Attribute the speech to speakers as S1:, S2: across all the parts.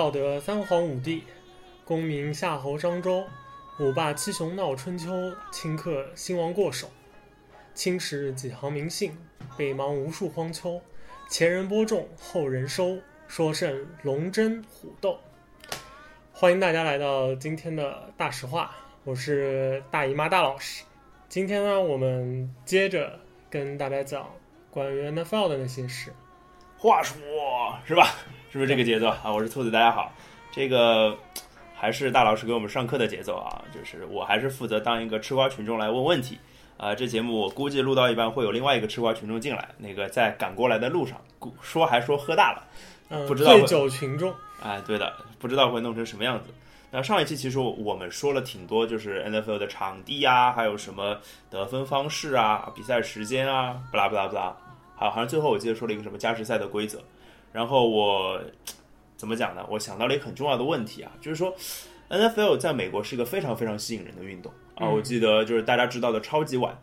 S1: 道德三皇五帝，功名夏侯商周，五霸七雄闹春秋，顷刻兴亡过手。青史几行名姓，北邙无数荒丘。前人播种，后人收，说甚龙争虎斗。欢迎大家来到今天的大实话，我是大姨妈大老师。今天呢，我们接着跟大家讲关于 NFL 的那些事。
S2: 话说是吧？是不是这个节奏 啊？我是兔子，大家好。这个还是大老师给我们上课的节奏啊，就是我还是负责当一个吃瓜群众来问问题啊。这节目我估计录到一半会有另外一个吃瓜群众进来，那个在赶过来的路上说还说喝大了，
S1: 嗯，
S2: 不知道
S1: 醉酒群众。
S2: 哎，对的，不知道会弄成什么样子。那上一期其实我们说了挺多，就是 NFL 的场地啊，还有什么得分方式啊、比赛时间啊，不啦不啦不啦。好，好像最后我记得说了一个什么加时赛的规则。然后我怎么讲呢？我想到了一个很重要的问题啊，就是说 NFL 在美国是一个非常非常吸引人的运动啊。我记得就是大家知道的超级碗，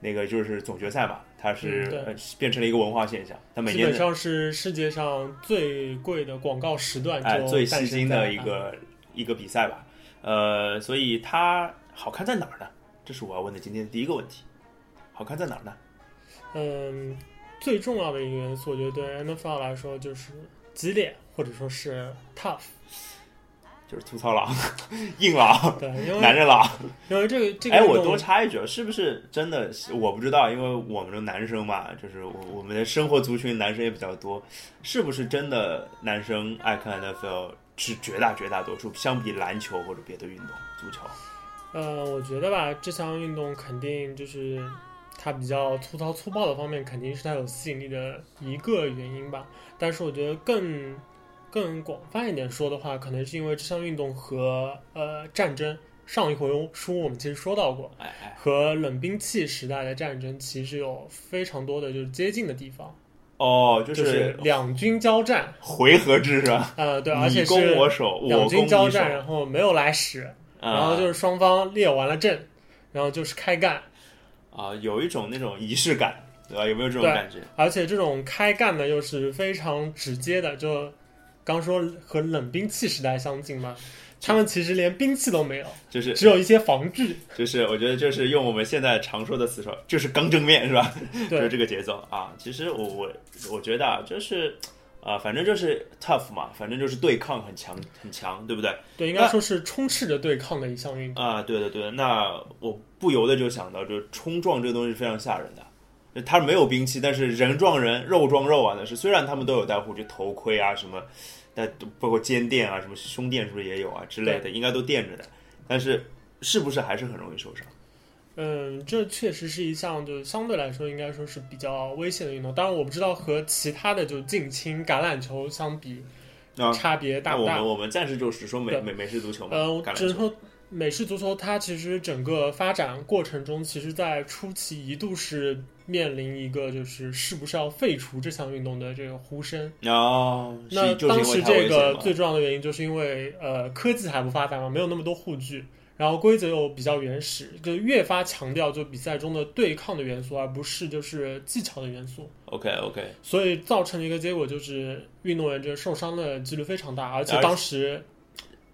S2: 那个就是总决赛嘛，它是、呃变成了一个文化现象。它每年
S1: 基本上是世界上最贵的广告时段，
S2: 哎，最
S1: 吸
S2: 吸睛的一个一个比赛吧。呃，所以它好看在哪儿呢？这是我要问的今天的第一个问题。好看在哪儿呢？
S1: 嗯，最重要的一个元素，我觉得对 NFL 来说就是激烈，或者说是 tough，
S2: 就是粗糙狼、硬朗、
S1: 对，因为
S2: 男人狼。
S1: 因为这个这个
S2: 哎，我多插一句，是不是真的？我不知道，因为我们的男生嘛，就是我我们的生活族群男生也比较多，是不是真的男生爱看 NFL 是绝大绝大多数？相比篮球或者别的运动，足球，
S1: 呃，我觉得吧，这项运动肯定就是它比较粗糙粗暴的方面，肯定是它有吸引力的一个原因吧。但是我觉得更更广泛一点说的话，可能是因为这项运动和呃战争，上一回书我们其实说到过，
S2: 哎哎，
S1: 和冷兵器时代的战争其实有非常多的就是接近的地方，
S2: 哦，就
S1: 就是两军交战，
S2: 回合制是吧？
S1: 呃，对，而且
S2: 攻
S1: 是
S2: 我守，我
S1: 两军交战，然后没有来使，
S2: 啊
S1: 然后就是双方列完了阵，然后就是开干。
S2: 啊，有一种那种仪式感，对吧？有没有这种感觉？
S1: 而且这种开干呢，又是非常直接的，就刚说和冷兵器时代相近嘛，他们其实连兵器都没有，
S2: 就是
S1: 只有一些防具。
S2: 就是，我觉得就是用我们现在常说的词说，就是刚正面是吧？就是这个节奏啊。其实我我我觉得啊，就是啊、反正就是 tough 嘛，反正就是对抗很强很强，对不对？
S1: 对，应该说是充斥着对抗的一项运动。
S2: 啊，对的对的。那我不由得就想到，就是冲撞这个东西是非常吓人的。他没有兵器，但是人撞人，肉撞肉啊！那是虽然他们都有戴护具、头盔啊什么，但包括肩垫啊、什么胸垫是不是也有啊之类的，应该都垫着的。但是是不是还是很容易受伤？
S1: 嗯，这确实是一项就相对来说应该说是比较危险的运动。当然，我不知道和其他的就近亲橄榄球相比，
S2: 啊
S1: 差别大不大
S2: 我们？我们暂时就是说美美美式足球嘛，
S1: 呃，我
S2: 橄榄球。
S1: 只能说美式足球它其实整个发展过程中，其实在初期一度是面临一个就是是不是要废除这项运动的这个呼声。
S2: 哦，
S1: 那当时这个最重要的原因，就是因为呃科技还不发达嘛，没有那么多护具，然后规则又比较原始，就越发强调就比赛中的对抗的元素，而不是就是技巧的元素
S2: ，OK OK，
S1: 所以造成的一个结果就是运动员这受伤的几率非常大，而且
S2: 而且
S1: 当时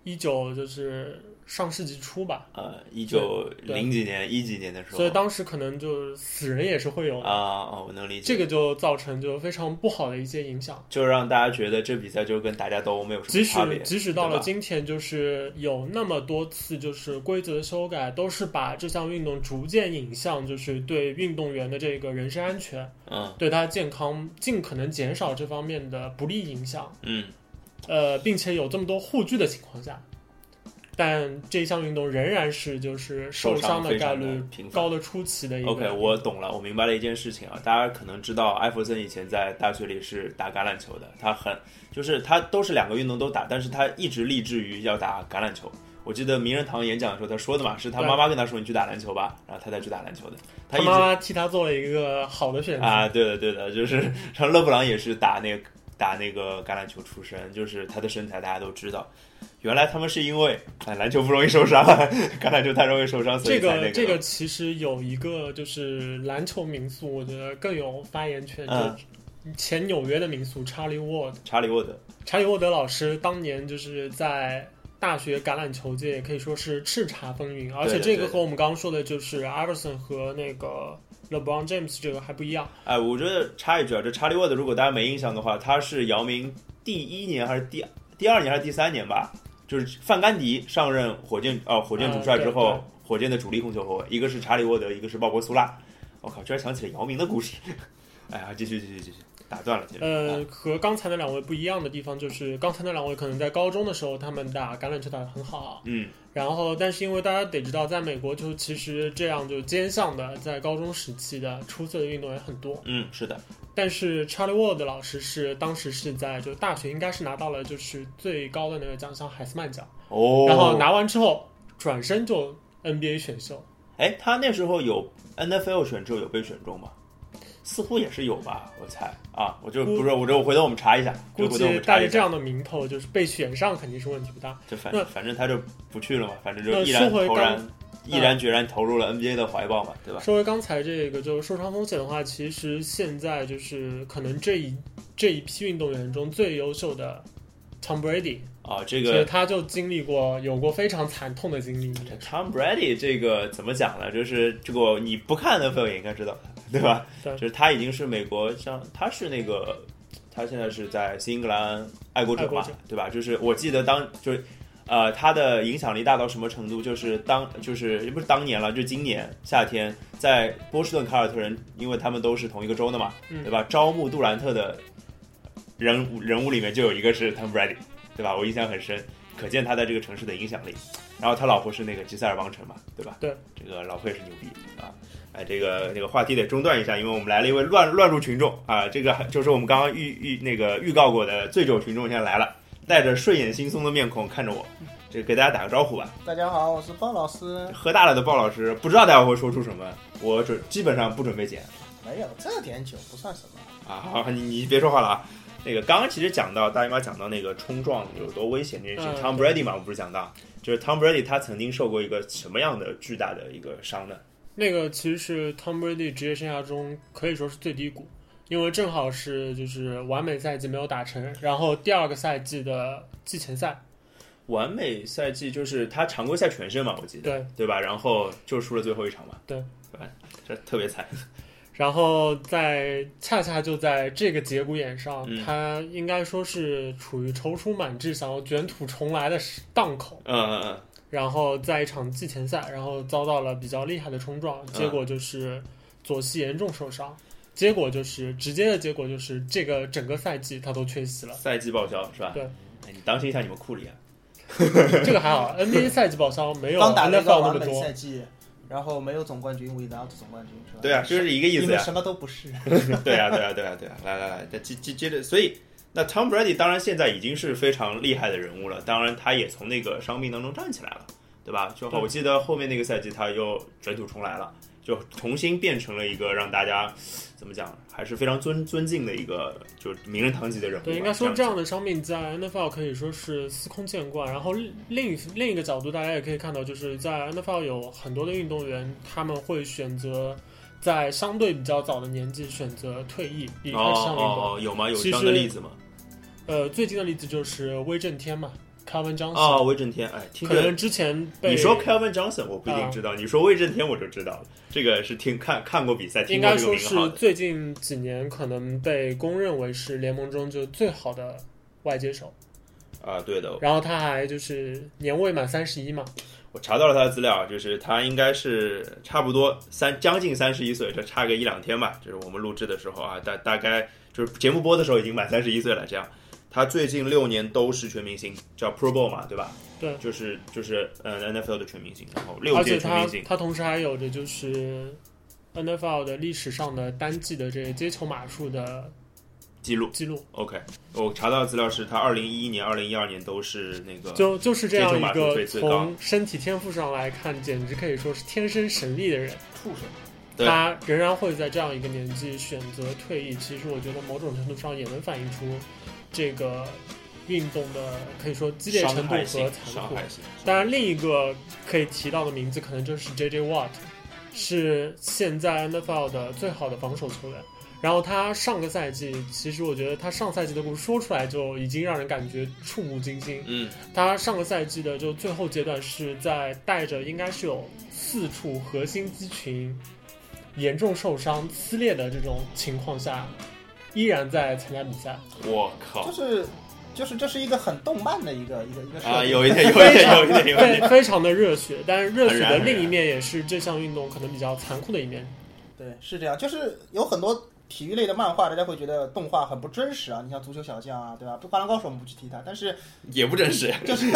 S1: 一九就是上世纪初吧，
S2: 呃，一九零几年、一几年的时候，
S1: 所以当时可能就死人也是会有的，
S2: 啊哦，我能理解，
S1: 这个就造成就非常不好的一些影响。
S2: 就让大家觉得这比赛就跟打架斗殴没有什么差别
S1: 使，即使到了今天，就是有那么多次就是规则的修改，都是把这项运动逐渐引向就是对运动员的这个人身安全，
S2: 嗯。
S1: 对他健康尽可能减少这方面的不利影响。
S2: 嗯，
S1: 呃，并且有这么多护具的情况下，但这项运动仍然是就是受伤的概率。高的出奇的一个。
S2: OK，我懂了，我明白了一件事情啊。大家可能知道，艾弗森以前在大学里是打橄榄球的，他很就是他都是两个运动都打，但是他一直立志于要打橄榄球。我记得名人堂演讲的时候他说的嘛，是他妈妈跟他说你去打篮球吧，然后他才去打篮球的。他
S1: 妈替他做了一个好的选择。
S2: 啊，对的对的，就是像勒布朗也是打那个打那个橄榄球出身，就是他的身材大家都知道。原来他们是因为哎篮球不容易受伤，橄榄球太容易受伤，所以
S1: 这个这个其实有一个就是篮球民宿，我觉得更有发言权。前纽约的民宿查理沃德。
S2: 查理沃德，
S1: 查理沃德老师当年就是在大学橄榄球界可以说是叱咤风云，而且这个和我们刚刚说的就是艾弗森和那个 LeBron James 这个还不一样。
S2: 哎，我觉得插一句啊，这查理沃德如果大家没印象的话，他是姚明第一年还是第第二年还是第三年吧？就是范甘迪上任火箭哦火箭主帅之后，火箭的主力控球后卫，一个是查理沃德，一个是鲍勃苏拉。我靠，居然想起了姚明的故事。哎呀，继续继续继续。打断了，
S1: 呃，和刚才那两位不一样的地方就是，刚才那两位可能在高中的时候他们打橄榄球打得很好，
S2: 嗯，
S1: 然后但是因为大家得知道，在美国就其实这样就兼项的，在高中时期的出色的运动员很多，
S2: 嗯，是的，
S1: 但是 Charlie Ward 老师是当时是在就大学应该是拿到了就是最高的那个奖项海斯曼奖，
S2: 哦，
S1: 然后拿完之后转身就 NBA 选秀，
S2: 哎，他那时候有 NFL 选秀有被选中吗？似乎也是有吧，我猜啊，我就不是，我就回头我们查一下。
S1: 估计带着这样的名头，就是被选上，肯定是问题不大。
S2: 就反正反正他就不去了嘛，反正就毅然投然、毅然决然投入了 NBA 的怀抱嘛，对吧？
S1: 说回刚才这个，就是受伤风险的话，其实现在就是可能这一这一批运动员中最优秀的 Tom Brady
S2: 啊，这个
S1: 他就经历过有过非常惨痛的经历。
S2: Tom Brady 这个怎么讲呢？就是这个你不看 NFL 也应该知道。对吧？就是他已经是美国，像他是那个，他现在是在新英格兰爱国者嘛，对吧？就是我记得当就是，呃，他的影响力大到什么程度？就是当就是也不是当年了，就今年夏天在波士顿凯尔特人，因为他们都是同一个州的嘛，对吧？招募杜兰特的人人物里面就有一个是 Tom Brady，对吧？我印象很深，可见他在这个城市的影响力。然后他老婆是那个吉塞尔邦辰嘛，对吧？
S1: 对，
S2: 这个老婆也是牛逼啊。哎，这个这个话题得中断一下，因为我们来了一位乱乱入群众啊，这个就是我们刚刚预预那个预告过的醉酒群众，现在来了，带着睡眼惺忪的面孔看着我，这给大家打个招呼吧。
S3: 大家好，我是鲍老师。
S2: 喝大了的鲍老师，不知道大家会说出什么，我准基本上不准备剪。
S3: 没有，这点酒不算什么
S2: 啊。好，你你别说话了啊。那个刚刚其实讲到大姨妈讲到那个冲撞有多危险这件事，Tom Brady 嘛，我不是讲到，就是 Tom Brady 他曾经受过一个什么样的巨大的一个伤呢？
S1: 那个其实是 Tom Brady 职业生涯中可以说是最低谷，因为正好是就是完美赛季没有打成，然后第二个赛季的季前赛，
S2: 完美赛季就是他常规赛全胜嘛，我记得
S1: 对
S2: 对吧？然后就输了最后一场嘛，
S1: 对对，
S2: 这特别惨。
S1: 然后在恰恰就在这个节骨眼上，他应该说是处于踌躇满志、想要卷土重来的档口。
S2: 嗯嗯嗯。
S1: 然后在一场季前赛，然后遭到了比较厉害的冲撞，结果就是左膝严重受伤，结果就是直接的结果就是这个整个赛季他都缺席了，
S2: 赛季报销是吧？
S1: 对，
S2: 哎，你当心一下你们库里啊。
S1: 这个还好，NBA 赛季报销没有
S3: 刚打
S1: 了
S3: 个完美赛季，然后没有总冠军，without 总冠军是吧？
S2: 对啊，就是一个意思
S3: 呀。什么都不是。
S2: 对啊，对啊，对啊，对啊，来来来，再接接接着，所以。那 Tom Brady 当然现在已经是非常厉害的人物了，当然他也从那个伤病当中站起来了，对吧？就我记得后面那个赛季他又卷土重来了，就重新变成了一个让大家怎么讲还是非常尊尊敬的一个就名人堂级的人物。
S1: 对，应该说这样的伤病在 NFL 可以说是司空见惯。然后另一另一个角度，大家也可以看到，就是在 NFL 有很多的运动员他们会选择在相对比较早的年纪选择退役离开这项运动。
S2: 有吗？有这样的例子吗？
S1: 呃，最近的例子就是威震天嘛，Kevin Johnson。
S2: 啊，威震天，哎，
S1: 可能之前
S2: 你说 Kevin Johnson，我不一定知道；你说威震天，我就知道了。这个是听看看过比赛，
S1: 应该说是最近几年可能被公认为是联盟中就最好的外接手。
S2: 啊，对的。
S1: 然后他还就是年未满三十一嘛。
S2: 我查到了他的资料，就是他应该是差不多三将近三十一岁，就差个一两天吧。就是我们录制的时候啊，大大概就是节目播的时候已经满三十一岁了，这样。他最近六年都是全明星，叫 Pro Bowl 嘛，对吧？
S1: 对，
S2: 就是就是呃 NFL 的全明星，然后六届全明星。
S1: 他同时还有着就是 NFL 的历史上的单季的这个接球码数的
S2: 记录。
S1: 记录。
S2: OK，我查到的资料是他二零一一年、二零一二年都是那个
S1: 就就是这样一个从身体天赋上来看，简直可以说是天生神力的人。
S3: 畜生。
S1: 他仍然会在这样一个年纪选择退役，其实我觉得某种程度上也能反映出。这个运动的可以说激烈程度和残酷。当然，另一个可以提到的名字可能就是 J.J. Watt，是现在 NFL 的最好的防守球员。然后他上个赛季，其实我觉得他上赛季的故事说出来就已经让人感觉触目惊心。
S2: 嗯
S1: 他上个赛季的就最后阶段是在带着应该是有四处核心肌群严重受伤撕裂的这种情况下，依然在参加比赛。
S2: 我靠
S3: 就是就是这是一个很动漫的一个一个一个设
S2: 啊，
S3: 定
S2: 有一点，有一点，有一点，有一
S1: 非
S2: 点。
S1: 非常的热血，但是热血的另一面也是这项运动可能比较残酷的一面。
S3: 对，是这样，就是有很多体育类的漫画，大家会觉得动画很不真实啊。你像足球小将啊，对吧？灌篮高手我们不去提它，但是
S2: 也不真实。
S3: 就是，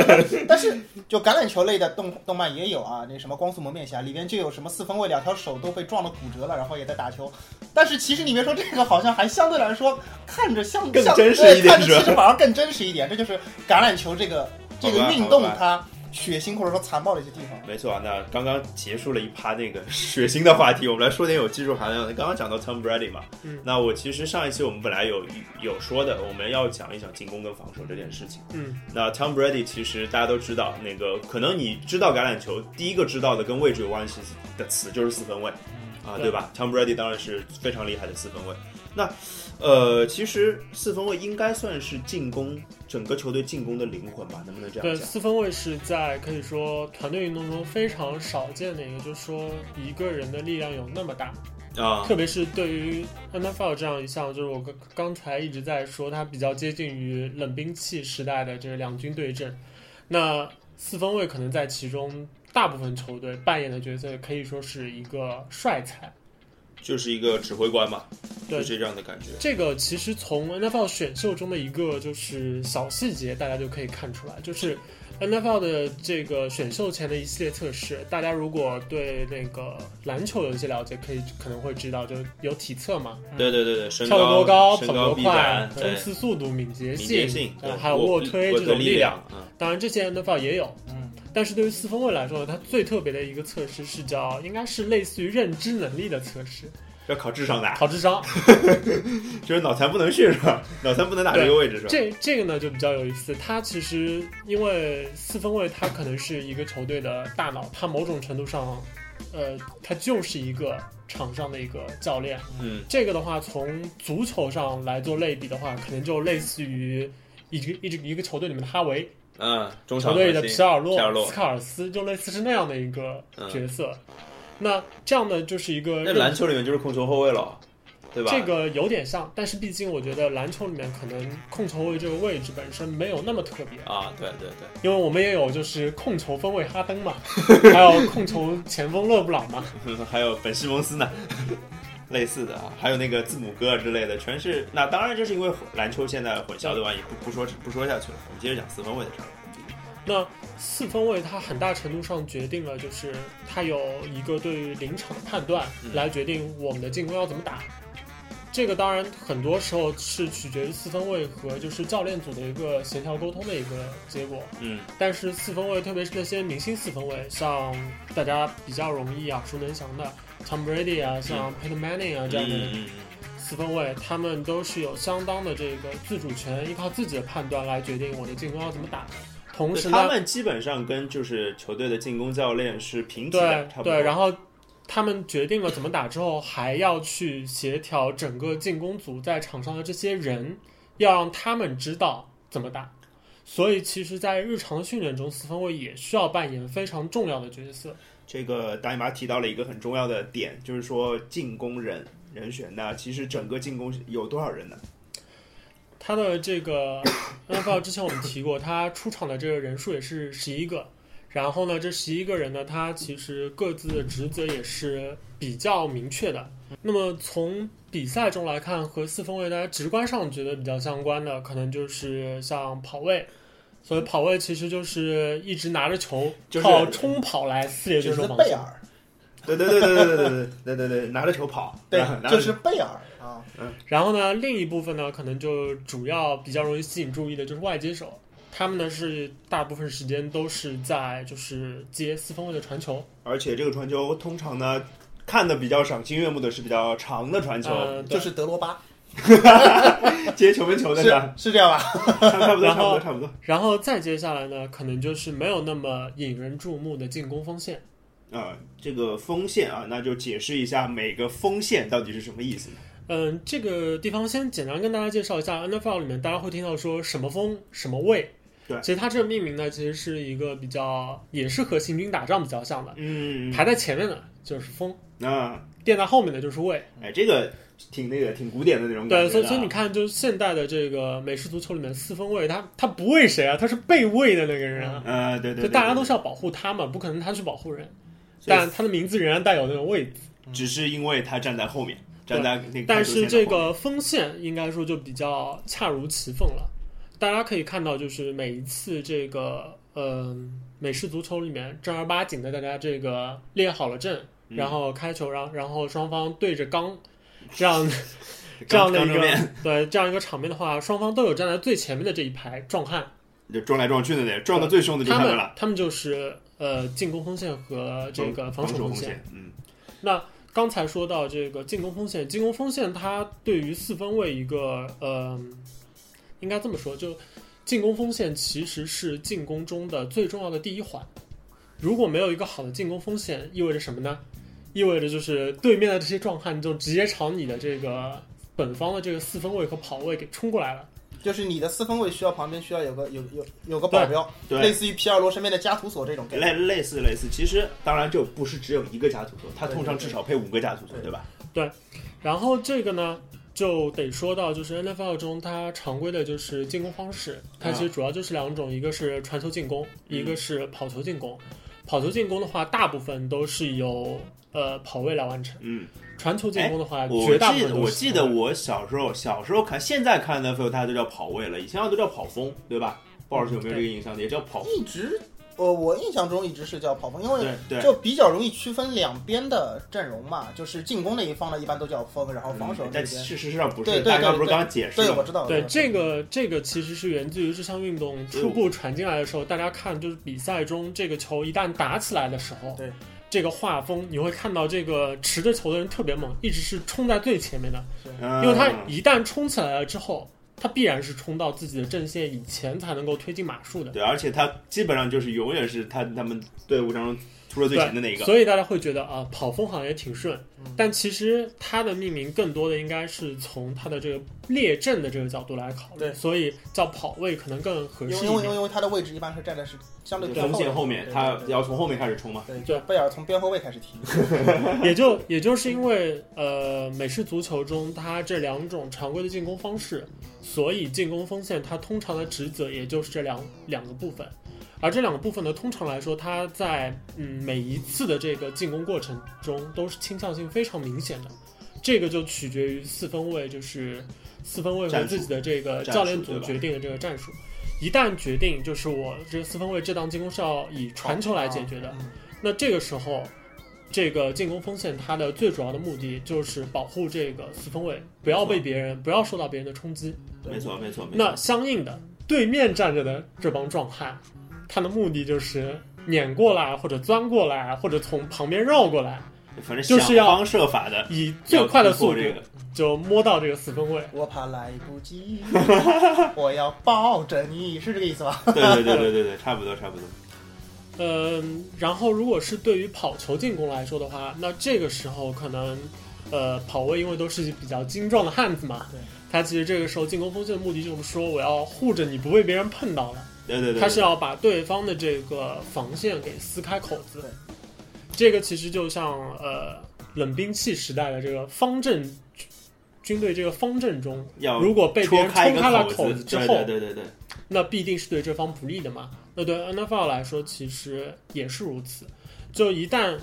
S3: 但是就橄榄球类的动动漫也有啊，那什么光速蒙面侠里边就有什么四分卫两条手都被撞的骨折了，然后也在打球。但是其实里面说这个好像还相对来说看着像像
S2: 更真实一点是
S3: 看着其实反而更真实一点。这就是橄榄球这个这个运动它血腥或者说残暴的一些地方。
S2: 没错啊，那刚刚结束了一趴那个 血腥的话题，我们来说点有技术含量的。刚刚讲到 Tom Brady 嘛，
S1: 嗯
S2: 那我其实上一期我们本来有有说的，我们要讲一讲进攻跟防守这件事情。
S1: 嗯，
S2: 那 Tom Brady 其实大家都知道，那个可能你知道橄榄球，第一个知道的跟位置有关系的词就是四分卫啊，
S1: 对
S2: 对吧？Tom Brady 当然是非常厉害的四分卫。那呃，其实四分卫应该算是进攻整个球队进攻的灵魂吧？能不能这，样对？
S1: 四分卫是在可以说团队运动中非常少见的一个，就是说一个人的力量有那么大，
S2: 啊，
S1: 特别是对于 NFL 这样一项，就是我刚刚才一直在说，它比较接近于冷兵器时代的这个两军对阵。那四分卫可能在其中大部分球队扮演的角色可以说是一个帅才。
S2: 就是一个指挥官嘛，
S1: 对
S2: 就是这样的感觉。
S1: 这个其实从 NFL 选秀中的一个就是小细节，大家就可以看出来，就是 NFL 的这个选秀前的一系列测试。大家如果对那个篮球有一些了解，可以可能会知道，就有体测嘛，
S2: 对对对对，身
S1: 跳得、多高、跑
S2: 身高、臂
S1: 多快、、冲刺速度、敏捷性还有卧推这种
S2: 力
S1: 量。，
S2: 嗯，
S1: 当然，这些 NFL 也有。
S3: 嗯，
S1: 但是对于四分卫来说呢，它最特别的一个测试是叫，应该是类似于认知能力的测试，
S2: 要考智商的，
S1: 考智商。
S2: 就是脑残不能训是吧？脑残不能打这个位置是吧？
S1: 这这个呢就比较有意思，它其实因为四分卫，他可能是一个球队的大脑，他某种程度上，呃，它就是一个场上的一个教练。
S2: 嗯，
S1: 这个的话，从足球上来做类比的话，可能就类似于一个一支一个球队里面的哈维，
S2: 嗯，中场
S1: 球队的皮尔洛、
S2: 皮尔洛
S1: 斯卡尔斯，就类似是那样的一个
S2: 嗯
S1: 角色。那这样的，就是一个
S2: 那篮球里面就是控球后卫了，对吧？
S1: 这个有点像，但是毕竟我觉得篮球里面可能控球位这个位置本身没有那么特别，
S2: 啊，对对对，
S1: 因为我们也有就是控球分位哈登嘛，还有控球前锋勒布朗嘛，
S2: 还有本西蒙斯呢，类似的啊，还有那个字母哥啊之类的，全是。那当然，这是因为篮球现在混淆对吧？也不不说不说下去了，我们接着讲四分卫的事儿。
S1: 那四分卫它很大程度上决定了，就是它有一个对于临场的判断
S2: 嗯
S1: 来决定我们的进攻要怎么打。这个当然很多时候是取决于四分卫和就是教练组的一个协调沟通的一个结果。
S2: 嗯
S1: 但是四分卫，特别是那些明星四分卫，像大家比较容易耳熟能详的 Tom Brady 啊，像 Peyton Manning 啊这样的四分卫，他们都是有相当的这个自主权，依靠自己的判断来决定我的进攻要怎么打。同时呢，
S2: 他们基本上跟就是球队的进攻教练是平级的，
S1: 对
S2: 差不多。
S1: 对，然后他们决定了怎么打之后，还要去协调整个进攻组在场上的这些人，要让他们知道怎么打。所以，其实，在日常训练中，四分卫也需要扮演非常重要的角色。
S2: 这个大姨妈提到了一个很重要的点，就是说进攻人人选。那其实整个进攻有多少人呢？
S1: 他的这个 NFL 之前我们提过，他出场的这个人数也是十一个。然后呢，这十一个人呢，他其实各自的职责也是比较明确的。那么从比赛中来看，和四分卫大家直观上觉得比较相关的，可能就是像跑位。所以跑位其实就是一直拿着球
S2: 就是
S1: 靠冲跑来撕裂
S3: 就是
S1: 对手防线。
S3: 贝尔，
S2: 对对对对对对对对对对，拿着球跑，
S3: 对
S2: 拿，着
S3: 就是贝尔啊，
S1: 然后呢，另一部分呢，可能就主要比较容易吸引注意的就是外接手，他们呢是大部分时间都是在就是接四分位的传球，
S2: 而且这个传球通常呢，看的比较赏心悦目的是比较长的传球，
S1: 呃，
S3: 就是德罗巴，
S2: 接球门球的
S3: 是
S2: 是
S3: 这样吧？
S2: 差不多，差不多，差不多。
S1: 然后再接下来呢，可能就是没有那么引人注目的进攻锋线。
S2: 啊、这个锋线啊，那就解释一下每个锋线到底是什么意思呢？
S1: 嗯，这个地方先简单跟大家介绍一下，NFL 里面大家会听到说什么锋什么卫。
S2: 对
S1: 其实它这个命名呢，其实是一个比较，也是和行军打仗比较像的。
S2: 嗯，
S1: 排在前面的就是风，
S2: 啊，
S1: 垫在后面的就是卫。
S2: 哎，这个挺那个挺古典的那种感
S1: 对，
S2: 觉的啊
S1: 所以所以你看，就是现代的这个美式足球里面四分卫，他他不为谁啊？他是被 wey 的那个人啊。
S2: 呃，对对对，
S1: 就大家都是
S2: 是，
S1: 要保护他嘛，不可能他去保护人。但他的名字仍然带有那个位字。
S2: 只是因为他站在后面，站在那个
S1: 但是这个锋线应该说就比较恰如其分了。大家可以看到，就是每一次这个呃美式足球里面正儿八经的，大家这个列好了阵，
S2: 嗯
S1: 然后开球，然后然后双方对着刚这样 这样的一个对这样一个场面的话，双方都有站在最前面的这一排壮汉，
S2: 就撞来撞去的那，撞的最凶的就是
S1: 他们
S2: 他们了，
S1: 他们就是呃进攻锋线和这个
S2: 防
S1: 守锋线。
S2: 锋线，嗯，
S1: 那刚才说到这个进攻锋线，进攻锋线它对于四分卫一个呃，应该这么说，就进攻锋线其实是进攻中的最重要的第一环。如果没有一个好的进攻锋线，意味着什么呢？意味着就是对面的这些壮汉就直接朝你的这个本方的这个四分卫和跑位给冲过来了。
S3: 就是你的四分卫需要旁边需要有个有有有个保镖，
S2: 对
S3: 类似于皮尔罗身边的加图索这种概念。
S2: 类类似类似，其实当然就不是只有一个加图索，他通常至少配五个加图索，
S3: 对吧
S2: 对吧？
S1: 然后这个呢，就得说到就是 NFL 中它常规的就是进攻方式，它其实主要就是两种，一个是传球进攻，
S2: 嗯
S1: 一个是跑球进攻。跑球进攻的话，大部分都是由呃跑位来完成；
S2: 嗯，
S1: 传球进攻的话，
S2: 我
S1: 绝大部
S2: 记得我
S1: 分都是
S2: 记得我小时候小时候看，现在看 NFL 它都叫跑位了，以前都叫跑锋，对吧？鲍老师有没有这个印象？也叫跑
S3: 一直，呃，我印象中一直是叫跑锋，因为
S2: 对对，
S3: 就比较容易区分两边的阵容嘛，就是进攻那一方呢，一般都叫锋，然后防守
S2: 嗯
S3: 这边。
S2: 但事实上不是，
S3: 对对对对
S2: 大家不是刚刚解释
S3: 对？我知道。
S1: 对这个这个其实是源自于这项运动初步传进来的时候，大家看就是比赛中这个球一旦打起来的时候，
S3: 对
S1: 这个画风你会看到这个持着球的人特别猛，一直是冲在最前面的。
S2: 嗯
S1: 因为他一旦冲起来了之后，他必然是冲到自己的阵线以前才能够推进马术的。
S2: 对，而且他基本上就是永远是他他们队伍当中出了最前的那一个。
S1: 所以大家会觉得啊，跑风好像也挺顺，
S3: 嗯
S1: 但其实它的命名更多的应该是从它的这个列阵的这个角度来考虑，
S3: 对
S1: 所以叫跑位可能更合适一点。
S3: 为因为因为它的位置一般是站在是相对
S2: 对
S3: 偏
S2: 锋线后面，
S3: 对
S2: 他
S3: 对对
S2: 要从后面开始冲嘛。
S3: 对，
S1: 对
S3: 就贝尔从边后卫开始踢。
S1: 也就也就是因为呃，美式足球中它这两种常规的进攻方式，所以进攻锋线它通常的职责也就是这两两个部分。而这两个部分呢，通常来说，它在嗯每一次的这个进攻过程中都是倾向性非常明显的。这个就取决于四分卫，就是四分卫和自己的这个教练组决定的这个战术。一旦决定，就是我这四分卫这档进攻是要以传球来解决的，
S3: 嗯
S1: 那这个时候，这个进攻锋线它的最主要的目的就是保护这个四分卫，不要被别人不要受到别人的冲击。
S2: 没错，没错，没
S1: 那。相应的，对面站着的这帮壮汉，他的目的就是碾过来，或者钻过来，或者从旁边绕过来，
S2: 反正
S1: 就是要
S2: 想方设法的
S1: 以最快的速度。就摸到这个四分位。
S3: 我怕来不及，我要抱着你，是这个意思吧？
S2: 对对对对对对，差不多差不多。
S1: 嗯，然后如果是对于跑球进攻来说的话，那这个时候可能，呃，跑位因为都是比较精壮的汉子嘛，
S3: 对，
S1: 他其实这个时候进攻锋线的目的就是说，我要护着你不被别人碰到了，
S2: 对对对，
S1: 他是要把对方的这个防线给撕开口子
S3: 对。
S1: 这个其实就像呃冷兵器时代的这个方阵军队这个方阵中，
S2: 要
S1: 如果被别人冲开了
S2: 口
S1: 口子之后，
S2: 对对对对对，
S1: 那必定是对这方不利的嘛。那对 NFL 来说，其实也是如此。就一旦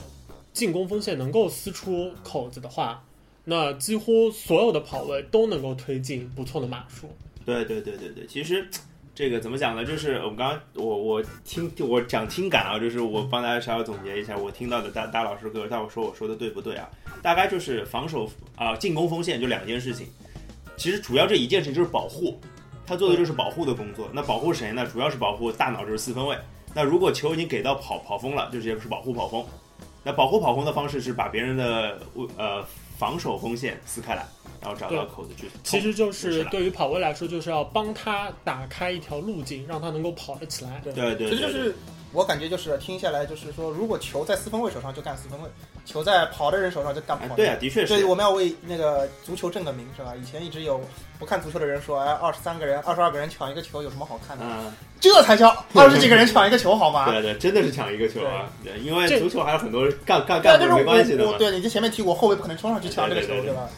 S1: 进攻锋线能够撕出口子的话，那几乎所有的跑位都能够推进不错的码数。
S2: 对对对对对，其实这个怎么讲呢？就是我们刚刚我我听我讲听感啊，就是我帮大家稍微总结一下我听到的大大老师给我大伙说我说的对不对啊？大概就是防守啊、进攻锋线就两件事情，其实主要这一件事情就是保护，他做的就是保护的工作。那保护谁呢？主要是保护大脑，就是四分卫。那如果球已经给到跑跑锋了，就直接是保护跑锋。那保护跑锋的方式是把别人的呃防守锋线撕开来，然后找到口子去冲。
S1: 其实就
S2: 就是
S1: 对于跑位来说，就是要帮他打开一条路径，让他能够跑得起来。
S2: 对对对对
S3: 其实就是我感觉就是听下来就是说，如果球在四分卫手上就干四分卫，球在跑的人手上就干跑的人。
S2: 哎对啊，的确
S3: 所以
S2: 是。
S3: 我们要为那个足球正个名，是吧？以前一直有不看足球的人说，哎，二十三个人、二十二个人抢一个球有什么好看的？
S2: 嗯，
S3: 这才叫 二十几个人抢一个球，好吗？
S2: 对对，真的是抢一个球啊！对，因为足球还有很多干干干部
S3: 就是
S2: 没关系的嘛。
S3: 我我对你在前面提过，后卫不可能冲上去抢这个球，
S2: 对对对对
S3: 吧？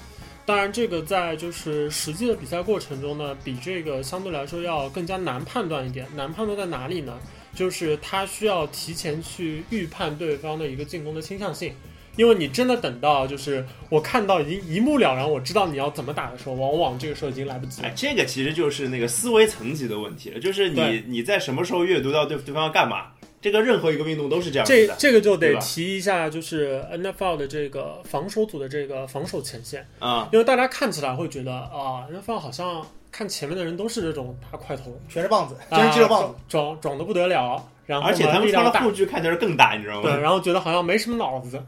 S1: 当然，这个在就是实际的比赛过程中呢，比这个相对来说要更加难判断一点。难判断在哪里呢？就是他需要提前去预判对方的一个进攻的倾向性，因为你真的等到就是我看到已经一目了然，我知道你要怎么打的时候，往往这个时候已经来不及了
S2: 哎，。这个其实就是那个思维层级的问题了，就是你你在什么时候阅读到对对方要干嘛，这个任何一个运动都是这样的
S1: 这。这个就得提一下，就是 NFL 的这个防守组的这个防守前线，
S2: 啊，
S1: 因为大家看起来会觉得啊，NFL 好像看前面的人都是这种大块头，
S3: 全是棒子，
S1: 啊
S3: 真是肌肉棒子。
S1: 壮壮的不得了，然后
S2: 而且他们
S1: 力量大
S2: 穿的护，具看起来更大，你知道吗对，
S1: 然后觉得好像没什么脑子。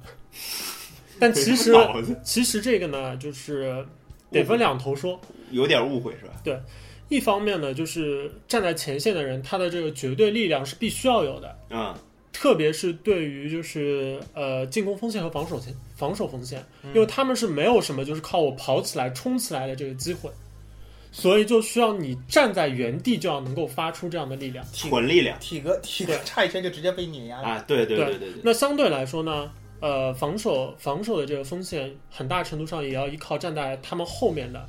S1: 但其实其实这个呢，就是得分两头说。
S2: 有点误会是吧？
S1: 对一方面呢，就是站在前线的人，他的这个绝对力量是必须要有的，
S2: 嗯，
S1: 特别是对于就是呃进攻锋线和防守线防守锋线，
S2: 嗯
S1: 因为他们是没有什么就是靠我跑起来冲起来的这个机会，所以就需要你站在原地就要能够发出这样的力量。
S2: 纯力量
S3: 体格体格差一圈就直接被碾压了。
S2: 啊，对对
S1: 对
S2: 对对对，
S1: 那相对来说呢，呃，防守防守的这个风险，很大程度上也要依靠站在他们后面的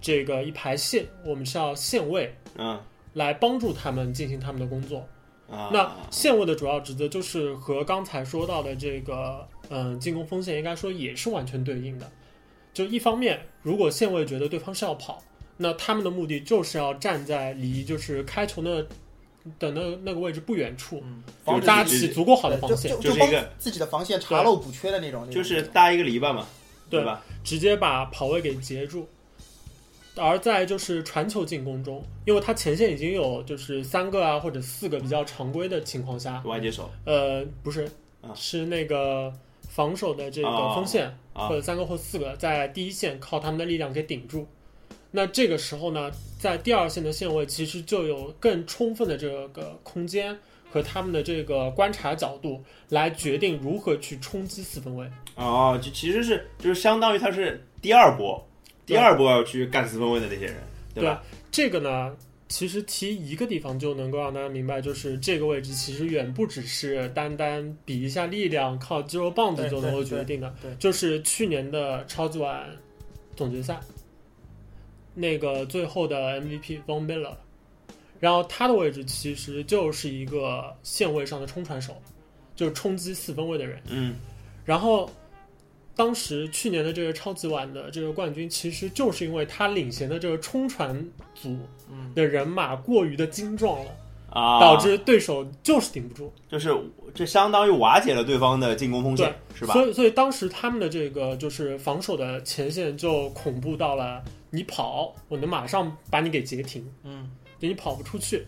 S1: 这个一排线，我们是要线位
S2: 嗯
S1: 来帮助他们进行他们的工作。
S2: 啊，
S1: 那线位的主要职责就是和刚才说到的这个，嗯、进攻锋线应该说也是完全对应的。就一方面，如果线位觉得对方是要跑，那他们的目的就是要站在离就是开球的的那那个位置不远处，
S3: 嗯，
S1: 搭起足够好的防线
S3: 就，就
S2: 就是一个
S3: 自己的防线查漏补缺的那种。
S2: 就是搭一个篱笆嘛，
S1: 对
S2: 吧？
S1: 直接把跑位给截住。而在就是传球进攻中，因为他前线已经有就是三个啊或者四个比较常规的情况下，
S2: 外接手
S1: 呃，不是
S2: 啊，
S1: 是那个防守的这个
S2: 哦
S1: 锋线，
S2: 啊
S1: 或者三个或四个在第一线靠他们的力量给顶住。那这个时候呢，在第二线的线位其实就有更充分的这个空间和他们的这个观察角度来决定如何去冲击四分卫。
S2: 哦，就其实是就是相当于他是第二波，第二波要去干四分卫的那些人，对吧？
S1: 这个呢，其实提一个地方就能够让大家明白，就是这个位置其实远不只是单单比一下力量、靠肌肉棒子就能够决定的。
S3: 对对
S1: 就是去年的超级碗总决赛，那个最后的 MVP Von Miller，然后他的位置其实就是一个线位上的冲传手，就是冲击四分位的人。
S2: 嗯，
S1: 然后当时去年的这个超级碗的这个冠军，其实就是因为他领衔的这个冲传组
S3: 嗯
S1: 的人马过于的精壮了，
S2: 啊，
S1: 导致对手就是顶不住。
S2: 就是这相当于瓦解了对方的进攻风险，是吧？
S1: 所以，所以当时他们的这个就是防守的前线就恐怖到了，你跑，我能马上把你给截停，
S3: 嗯，就
S1: 你跑不出去，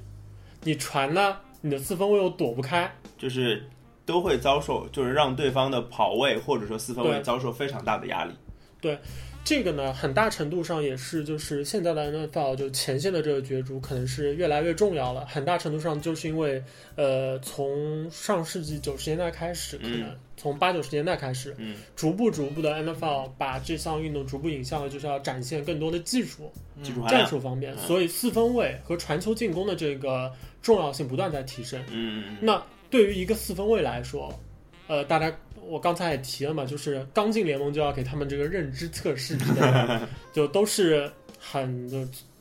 S1: 你传呢，你的四分卫又躲不开，
S2: 就是都会遭受，就是让对方的跑位或者说四分卫遭受非常大的压力。
S1: 这个呢，很大程度上也是就是现在的 NFL 就前线的这个角逐可能是越来越重要了。很大程度上就是因为，呃，从上世纪九十年代开始，可
S2: 嗯
S1: 能从八九十年代开始，
S2: 嗯，
S1: 逐步逐步的 NFL 把这项运动逐步引向了就是要展现更多的技术、战
S2: 技术战。
S1: 术方面，
S2: 嗯
S1: 所以四分卫和传球进攻的这个重要性不断在提升。那对于一个四分卫来说，呃，大家我刚才也提了嘛，就是刚进联盟就要给他们这个认知测试之类的，就都是很就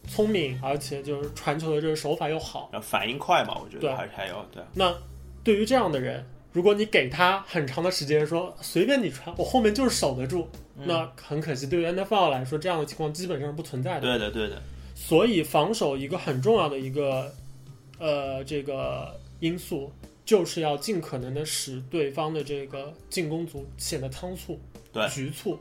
S1: 聪明，而且就是传球的这个手法又好。
S2: 嗯，反应快嘛，我觉
S1: 对
S2: 得还是还有对。
S1: 那对于这样的人，如果你给他很长的时间说随便你传，我后面就是守得住，
S3: 嗯
S1: 那很可惜，对于 NFL 来说，这样的情况基本上是不存在的。
S2: 对的，对的，
S1: 所以防守一个很重要的一个呃这个因素，就是要尽可能的使对方的这个进攻组显得仓促、
S2: 对
S1: 局促，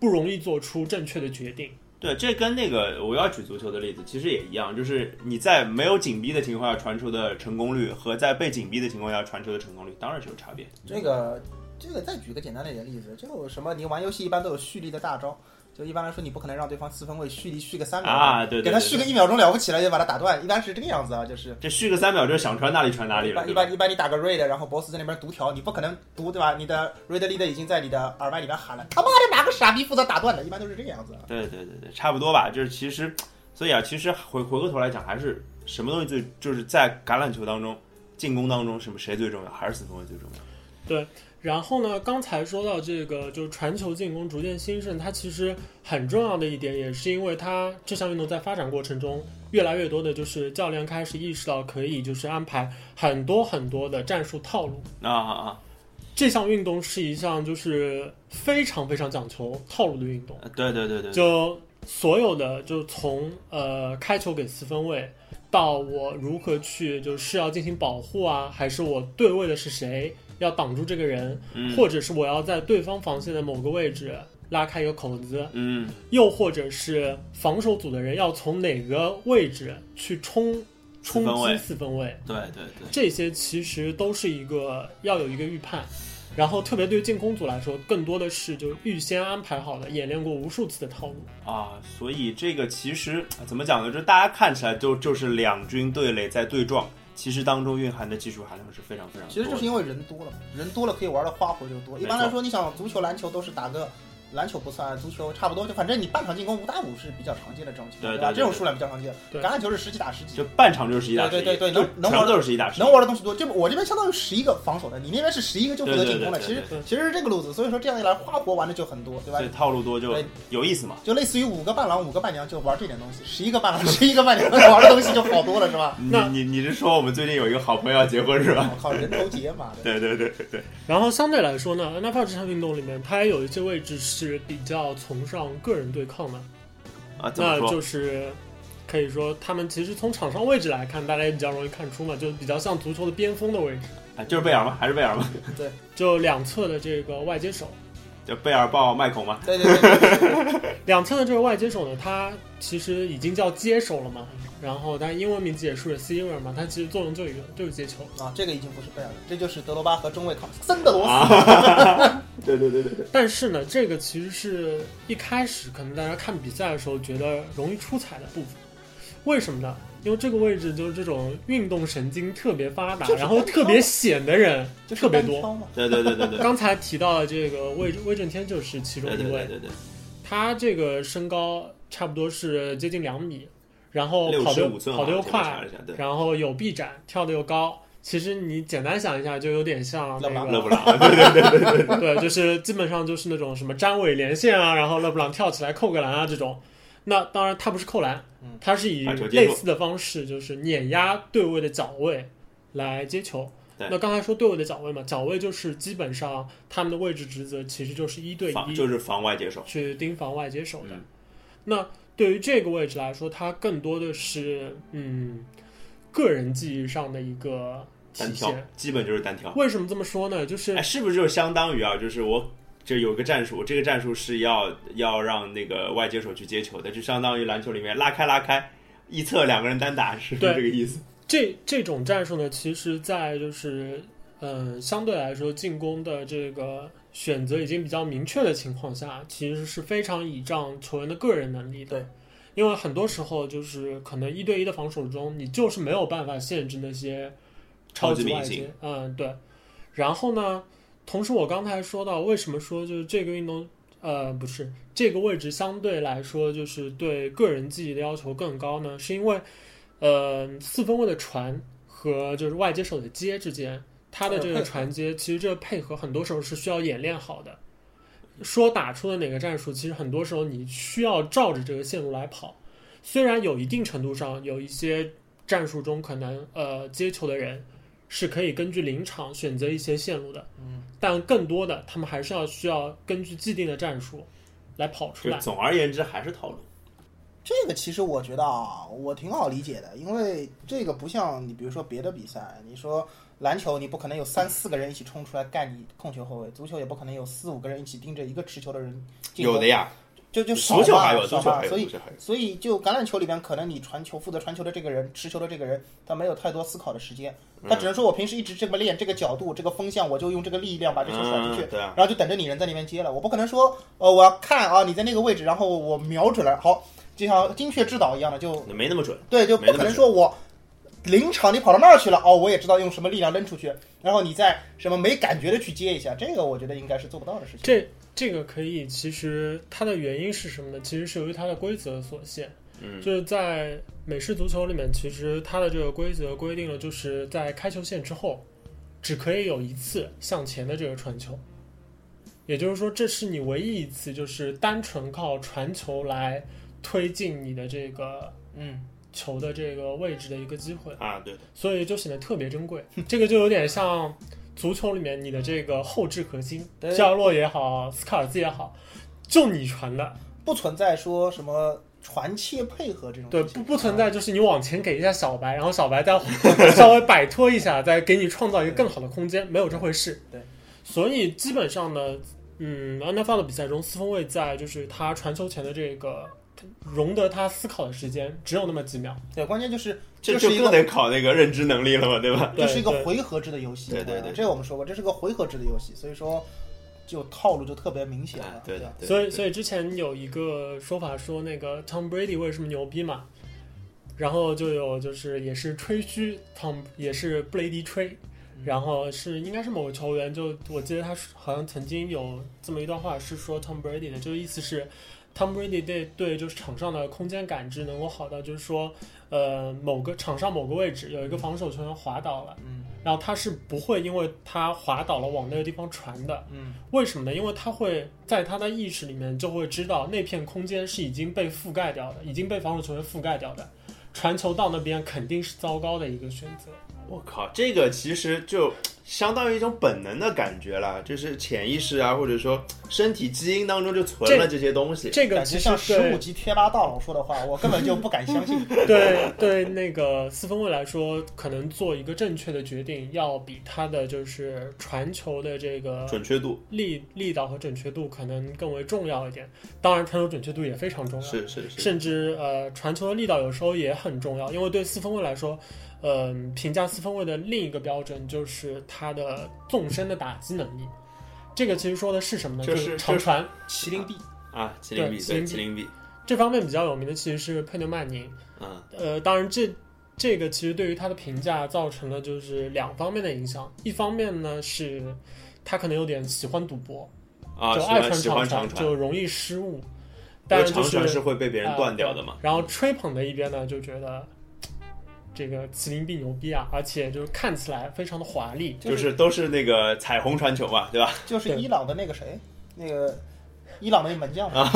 S1: 不容易做出正确的决定。
S2: 对，这跟那个我要举足球的例子其实也一样，就是你在没有紧逼的情况下传球的成功率和在被紧逼的情况下传球的成功率当然是有差别。
S3: 这个这个再举个简单的一点例子，就什么你玩游戏一般都有蓄力的大招，就一般来说，你不可能让对方四分卫蓄力蓄个三秒
S2: 啊，对对，
S3: 给他蓄个一秒钟了不起了，就把他打断，一般是这个样子啊，就是
S2: 这蓄个三秒，就想传哪里传哪里了。
S3: 一般一般一般你打个 raid，然后 boss 在那边读条，你不可能读对吧？你的 raid leader 已经在你的耳麦里面喊了，他妈的哪个傻逼负责打断的？一般都是这个样子。
S2: 对对对对，差不多吧。就是其实，所以啊，其实回回过头来讲，还是什么东西最就是在橄榄球当中进攻当中，什么谁最重要？还是四分卫最重要。
S1: 对。然后呢？刚才说到这个，就是传球进攻逐渐兴盛，它其实很重要的一点，也是因为它这项运动在发展过程中，越来越多的就是教练开始意识到可以就是安排很多很多的战术套路
S2: 啊啊啊！
S1: 这项运动是一项就是非常非常讲求套路的运动。
S2: 对对对对，
S1: 就所有的就从呃开球给四分卫，到我如何去就是要进行保护啊，还是我对位的是谁？要挡住这个人，或者是我要在对方防线的某个位置拉开一个口子，
S2: 嗯，
S1: 又或者是防守组的人要从哪个位置去冲冲击四分卫，
S2: 对对对，
S1: 这些其实都是一个要有一个预判，然后特别对进攻组来说，更多的是就预先安排好的、演练过无数次的套路
S2: 啊。所以这个其实怎么讲呢？就大家看起来就就是两军对垒在对撞。其实当中蕴含的技术含量是非常非常。
S3: 其实就是因为人多了，人多了可以玩的花活就多。一般来说，你想足球、篮球都是打个。篮球不算，足球差不多，就反正你半场进攻五打五是比较常见的这种情况，
S2: 对
S3: 吧？这种数量比较常见。橄榄球是十几打十几，
S2: 就半场就是十几打十
S3: 几。对对对，能能
S2: 玩都是十几打十
S3: 几，能玩的东西多。就我这边相当于十一个防守的，你那边是十一个就负责进攻的。其实其实是这个路子，所以说这样一来花活玩的就很多，对吧？
S2: 对，套路多就有意思嘛。
S3: 就类似于五个伴郎五个伴娘就玩这点东西，十一个伴郎 十一个伴娘玩的东西就好多了，是吧？
S2: 那你你是说我们最近有一个好朋友要结婚是吧？
S3: 我靠，人头节嘛。
S2: 对对对对。
S1: 然后相对来说呢，NFL 这项运动里面，它也有一些位置是比较。崇尚个人对抗的
S2: 啊，
S1: 那就是可以说他们其实从场上位置来看，大家也比较容易看出嘛，就比较像足球的边锋的位置。
S2: 啊，就是贝尔吗？还是贝尔吗？
S3: 对，
S1: 就两侧的这个外接手，
S2: 就贝尔抱麦孔吗？
S3: 对对对，
S1: 两侧的这个外接手呢，他其实已经叫接手了嘛。然后，但英文名字也是 receiver 嘛，它其实作用就一个，就是接球
S3: 啊。这个已经不是贝尔了，这就是德罗巴和中卫考森德罗
S2: 斯。对对对对对。
S1: 但是呢，这个其实是一开始可能大家看比赛的时候觉得容易出彩的部分。为什么呢？因为这个位置就是这种运动神经特别发达，然后特别显的人特别多。
S2: 对对对对对。
S1: 刚才提到的这个魏魏震天就是其中一位。
S2: 对对对。
S1: 他这个身高差不多是接近两米。然后跑的跑的又快，然后有臂展，跳的又高。其实你简单想一下，就有点像那个
S2: 勒布朗，对对对对对，
S1: 对，就是基本上就是那种什么张伟连线啊，然后勒布朗跳起来扣个篮啊这种。那当然他不是扣篮，他是以类似的方式，就是碾压对位的脚位来接球。那刚才说对位的脚位嘛，脚位就是基本上他们的位置职责其实就是一对一，
S2: 就是防外接手，
S1: 去盯防外接手的。那对于这个位置来说，它更多的是嗯，个人技艺上的一个体现，
S2: 基本就是单挑。
S1: 为什么这么说呢？就是
S2: 是不是就相当于啊？就是我就有个战术，这个战术是要要让那个外接手去接球的，就相当于篮球里面拉开拉开，一侧两个人单打，是不是这个意思？
S1: 这这种战术呢，其实，在就是嗯，相对来说进攻的这个。选择已经比较明确的情况下，其实是非常倚仗球员的个人能力的。
S3: 对，
S1: 因为很多时候就是可能一对一的防守中，你就是没有办法限制那些超级外接。嗯，对。然后呢，同时我刚才说到，为什么说就是这个运动，呃，不是这个位置相对来说就是对个人记忆的要求更高呢？是因为，呃，四分卫的传和就是外接手的接之间。他的这个传接，其实这个配合很多时候是需要演练好的。说打出的哪个战术，其实很多时候你需要照着这个线路来跑。虽然有一定程度上有一些战术中可能呃接球的人是可以根据临场选择一些线路的，
S3: 嗯，
S1: 但更多的他们还是要需要根据既定的战术来跑出来。
S2: 总而言之，还是套路。
S3: 这个其实我觉得啊，我挺好理解的，因为这个不像你比如说别的比赛，你说。篮球你不可能有三四个人一起冲出来干你控球后卫，足球也不可能有四五个人一起盯着一个持球的人。
S2: 有的呀，
S3: 就就少
S2: 足球还有，
S3: 吧，少吧，
S2: 足球还有，
S3: 所以。所以就橄榄球里边，可能你传球负责传球的这个人，持球的这个人，他没有太多思考的时间，他只能说我平时一直这么练，这个角度、这个风向，我就用这个力量把这球甩出去然后就等着你人在那边接了。我不可能说，呃，我要看啊，你在那个位置，然后我瞄准了，好，就像精确制导一样的，就
S2: 没那么准。
S3: 对，就不可能说我临场你跑到那儿去了，哦，我也知道用什么力量扔出去，然后你再什么没感觉的去接一下，这个我觉得应该是做不到的事情。
S1: 这这个可以，其实它的原因是什么呢？其实是由于它的规则所限。
S2: 嗯
S1: 就是在美式足球里面，其实它的这个规则规定了，就是在开球线之后，只可以有一次向前的这个传球。也就是说，这是你唯一一次就是单纯靠传球来推进你的这个
S3: 嗯，
S1: 球的这个位置的一个机会。
S2: 啊，对的，
S1: 所以就显得特别珍贵。这个就有点像足球里面你的这个后置核心，
S3: 对
S1: 加洛也好，斯卡尔兹也好，就你传的，
S3: 不存在说什么传切配合这种
S1: 对，不不存在就是你往前给一下小白，然后小白再 稍微摆脱一下，再给你创造一个更好的空间，没有这回事。
S3: 对，
S1: 所以基本上呢，嗯，NFL 的比赛中，四分卫在就是他传球前的这个容得他思考的时间只有那么几秒。
S3: 对，关键就是
S2: 这就是更得考那个认知能力了嘛，对吧？
S1: 对
S3: 这是一个回合制的游戏，
S2: 对对对
S3: 啊这个我们说过，这是个回合制的游戏，所以说就套路就特别明显了
S2: 哎，对的
S3: 吧，
S2: 对。
S1: 所以，所以之前有一个说法说，那个 Tom Brady 为什么牛逼嘛？然后就有就是也是吹嘘 Tom 也是布雷迪吹，然后是应该是某个球员，就我记得他好像曾经有这么一段话是说 Tom Brady 的，就是意思是 Tom Brady 对对就是场上的空间感知能够好到就是说，呃，某个场上某个位置有一个防守球员滑倒了，
S3: 嗯
S1: 然后他是不会因为他滑倒了往那个地方传的，
S3: 嗯
S1: 为什么呢？因为他会在他的意识里面就会知道那片空间是已经被覆盖掉的，已经被防守球员覆盖掉的，传球到那边肯定是糟糕的一个选择。
S2: 我靠，这个其实就相当于一种本能的感觉了，就是潜意识啊，或者说身体基因当中就存了这些东西。
S1: 这个其实
S3: 感觉像十五级贴吧大佬说的话，我根本就不敢相信。
S1: 对对那个四分卫来说，可能做一个正确的决定，要比他的就是传球的这个
S2: 准确度
S1: 力力道和准确度可能更为重要一点。当然，传球准确度也非常重要。
S2: 是是是，
S1: 甚至呃传球的力道有时候也很重要，因为对四分卫来说，嗯、评价四分卫的另一个标准就是他的纵深的打击能力。这个其实说的是什么呢？
S2: 就是
S1: 是长传。
S3: 麒麟臂，
S2: 啊，麒麟臂
S1: 麒麟臂这方面比较有名的其实是佩德曼宁。
S2: 嗯
S1: 呃，当然这这个其实对于他的评价造成了就是两方面的影响。一方面呢是他可能有点喜欢赌博，
S2: 啊，
S1: 就爱
S2: 喜欢喜欢
S1: 长
S2: 长传，
S1: 就容易失误。
S2: 因
S1: 但
S2: 长传
S1: 是
S2: 是会被别人断掉的嘛。
S1: 然后吹捧的一边呢，就觉得这个麒麟臂牛逼啊，而且就是看起来非常的华丽。
S2: 就是都是那个彩虹传球嘛，对吧？
S3: 就是伊朗的那个谁，那个伊朗的门将嘛，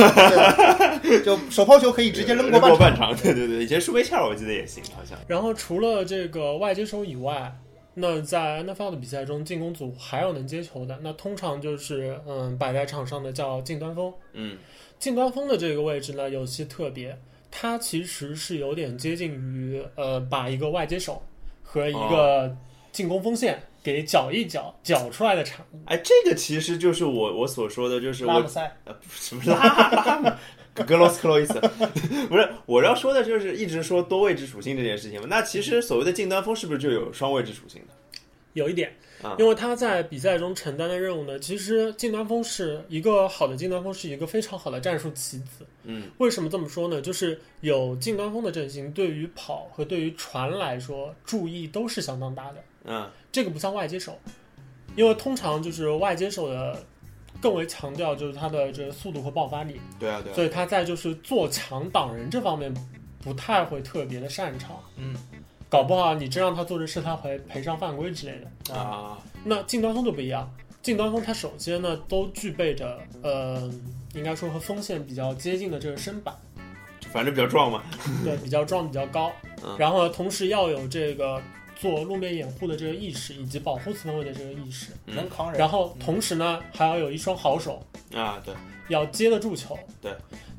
S3: 对就手抛球可以直接扔过半场。
S2: 半场，对对对，以前舒梅切尔我记得也行，好像
S1: 然后除了这个外接手以外，那在 NFL 的比赛中，进攻组还有能接球的，那通常就是嗯摆在场上的叫近端锋。
S2: 嗯
S1: 近端锋的这个位置呢，有些特别，它其实是有点接近于呃把一个外接手和一个进攻锋线给搅一搅搅出来的产物。
S2: 哎，这个其实就是我我所说的，就是我
S3: 拉姆塞，
S2: 什么拉拉姆 格罗斯克洛伊斯，不是我要说的就是一直说多位置属性这件事情嘛。那其实所谓的近端锋是不是就有双位置属性的？
S1: 有一点
S2: 啊，
S1: 因为他在比赛中承担的任务呢，其实近端锋是一个好的近端锋是一个非常好的战术棋子。
S2: 嗯
S1: 为什么这么说呢？就是有近端锋的阵型，对于跑和对于传来说，注意都是相当大的。
S2: 嗯
S1: 这个不像外接手，因为通常就是外接手的更为强调就是他的这个速度和爆发力，
S2: 对啊对啊，
S1: 所以他在就是做强挡人这方面不太会特别的擅长。
S3: 嗯，
S1: 搞不好你真让他做这事，他会赔上犯规之类的。
S2: 啊
S1: 那近端锋就不一样，近端锋他首先呢都具备着呃，应该说和锋线比较接近的这个身板，
S2: 反正比较壮嘛。
S1: 对，比较壮比较高
S2: 嗯，
S1: 然后同时要有这个做路面掩护的这个意识，以及保护四分位的这个意识。
S2: 嗯
S3: 能扛人。
S1: 然后同时呢，还要有一双好手，
S2: 啊对，
S1: 要接得住球。
S2: 对，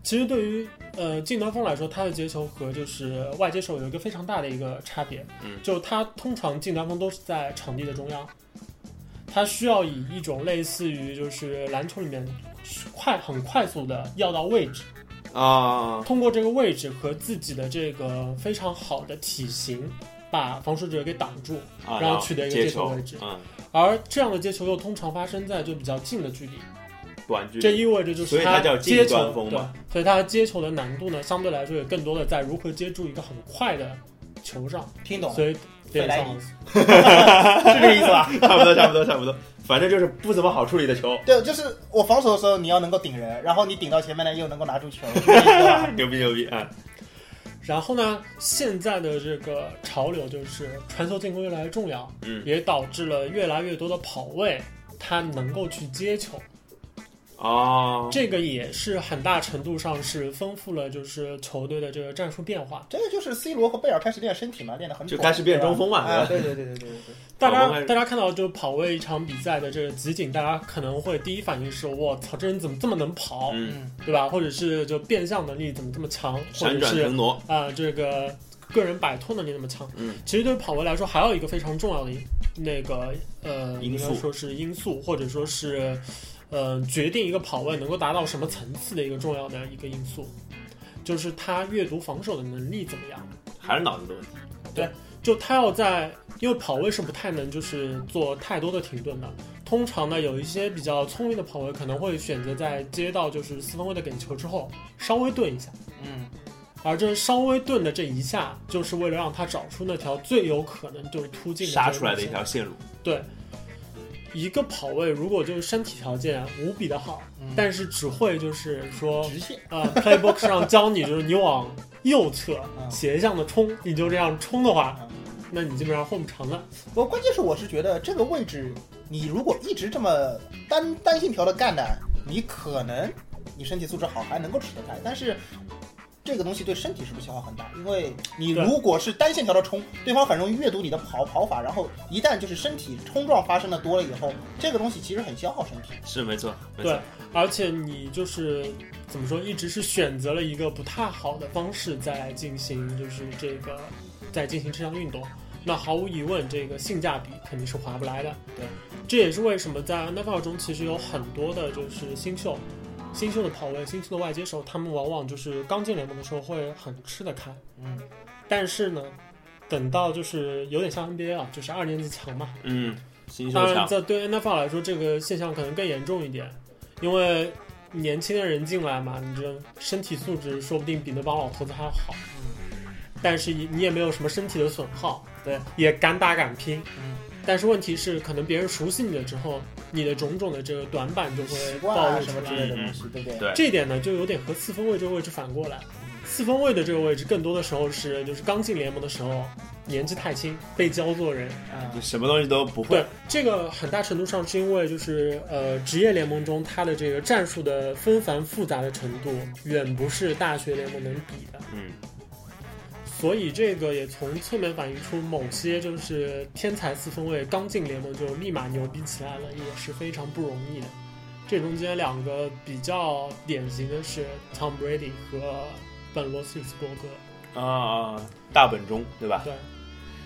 S1: 其实对于呃近端锋来说，他的接球和就是外接手有一个非常大的一个差别。
S2: 嗯，
S1: 就他通常近端锋都是在场地的中央，他需要以一种类似于就是篮球里面快很快速的要到位置，
S2: 啊，
S1: 通过这个位置和自己的这个非常好的体型，把防守者给挡住，
S2: 啊
S1: 然后取得一个
S2: 接球
S1: 位置
S2: 嗯，
S1: 而这样的接球又通常发生在就比较近的距离，
S2: 短距离，
S1: 这意味着就是
S2: 所以它叫近
S1: 接球对
S2: 端锋嘛，
S1: 所以他接球的难度呢，相对来说也更多的在如何接住一个很快的球上，
S3: 听懂了，
S1: 所以
S3: 费莱尼 是这个意思吧？
S2: 差不多，差不多，差不多，反正就是不怎么好处理的球，
S3: 对，就是我防守的时候你要能够顶人，然后你顶到前面呢又能够拿住球？
S2: 牛逼牛逼啊！
S1: 然后呢，现在的这个潮流就是传球进攻越来越重要，
S2: 嗯。
S1: 也导致了越来越多的跑位，他能够去接球，
S2: 哦，
S1: 这个也是很大程度上是丰富了就是球队的这个战术变化。
S3: 这个就是 C 罗和贝尔开始练身体嘛，练得很
S2: 就开始变中锋嘛
S3: 啊，
S2: 对
S3: 对对对对对对。
S1: 大家大家看到就跑位一场比赛的这个集锦，大家可能会第一反应是我操，这人怎么这么能跑，
S2: 嗯，
S3: 嗯，
S1: 对吧？或者是就变向能力怎么这么强，或
S2: 闪
S1: 者是
S2: 转腾挪，
S1: 啊、这个个人摆脱能力那么强。
S2: 嗯，
S1: 其实对于跑位来说，还有一个非常重要的那个呃，
S2: 因素。
S1: 应该说是因素，或者说是呃，决定一个跑位能够达到什么层次的一个重要的一个因素，就是他阅读防守的能力怎么样。
S2: 还是脑子的问题，对
S1: 就他要在，因为跑位是不太能就是做太多的停顿的。通常呢，有一些比较聪明的跑位可能会选择在接到就是四分卫的给球之后稍微顿一下，
S3: 嗯，
S1: 而这稍微顿的这一下，就是为了让他找出那条最有可能就是突进的
S2: 杀出来的一。条线路，
S1: 对，一个跑位如果就是身体条件无比的好，
S3: 嗯
S1: 但是只会就是说
S3: 直线，
S1: 呃，playbook 上教你就是你往右侧
S3: 嗯
S1: 斜向的冲，你就这样冲的话
S3: 嗯，
S1: 那你基本上混不长
S3: 了。我关键是我是觉得这个位置，你如果一直这么单单线条的干呢，你可能你身体素质好还能够吃得开，但是。这个东西对身体是不是消耗很大？因为你如果是单线条的冲，对方很容易阅读你的跑跑法，然后一旦就是身体冲撞发生的多了以后，这个东西其实很消耗身体。
S2: 是没错，没
S1: 对
S2: 错，，
S1: 而且你就是怎么说，一直是选择了一个不太好的方式在进行，就是这个在进行这项运动。那毫无疑问，这个性价比肯定是划不来的。
S3: 对，
S1: 这也是为什么在 NFL 中其实有很多的就是新秀，新秀的跑位、新秀的外接手，他们往往就是刚进联盟的时候会很吃得开，
S3: 嗯，
S1: 但是呢，等到就是有点像 NBA 啊，就是二年级强嘛，
S2: 嗯，新秀
S1: 当然，
S2: 强，
S1: 在对 NFL 来说，这个现象可能更严重一点，因为年轻的人进来嘛，你这身体素质说不定比那帮老头子还要好，但是你你也没有什么身体的损耗，
S3: 对，
S1: 也敢打敢拼，
S3: 嗯，
S1: 但是问题是，可能别人熟悉你了之后，你的种种的这个短板就会暴露出
S3: 啊什么之
S1: 来。
S3: 类的东西，对不对？
S2: 对
S1: 这一点呢，就有点和四分卫这个位置反过来。四分卫的这个位置，更多的时候是就是刚进联盟的时候，年纪太轻，被教做人，
S3: 啊
S2: 就，什么东西都不会
S1: 对，这个很大程度上是因为就是呃，职业联盟中他的这个战术的纷繁复杂的程度，远不是大学联盟能比的。
S2: 嗯，
S1: 所以这个也从侧面反映出某些就是天才四分卫刚进联盟就立马牛逼起来了，也是非常不容易的。这中间两个比较典型的是 Tom Brady 和本罗斯伯格。
S2: 啊啊，大本钟对吧？
S1: 对，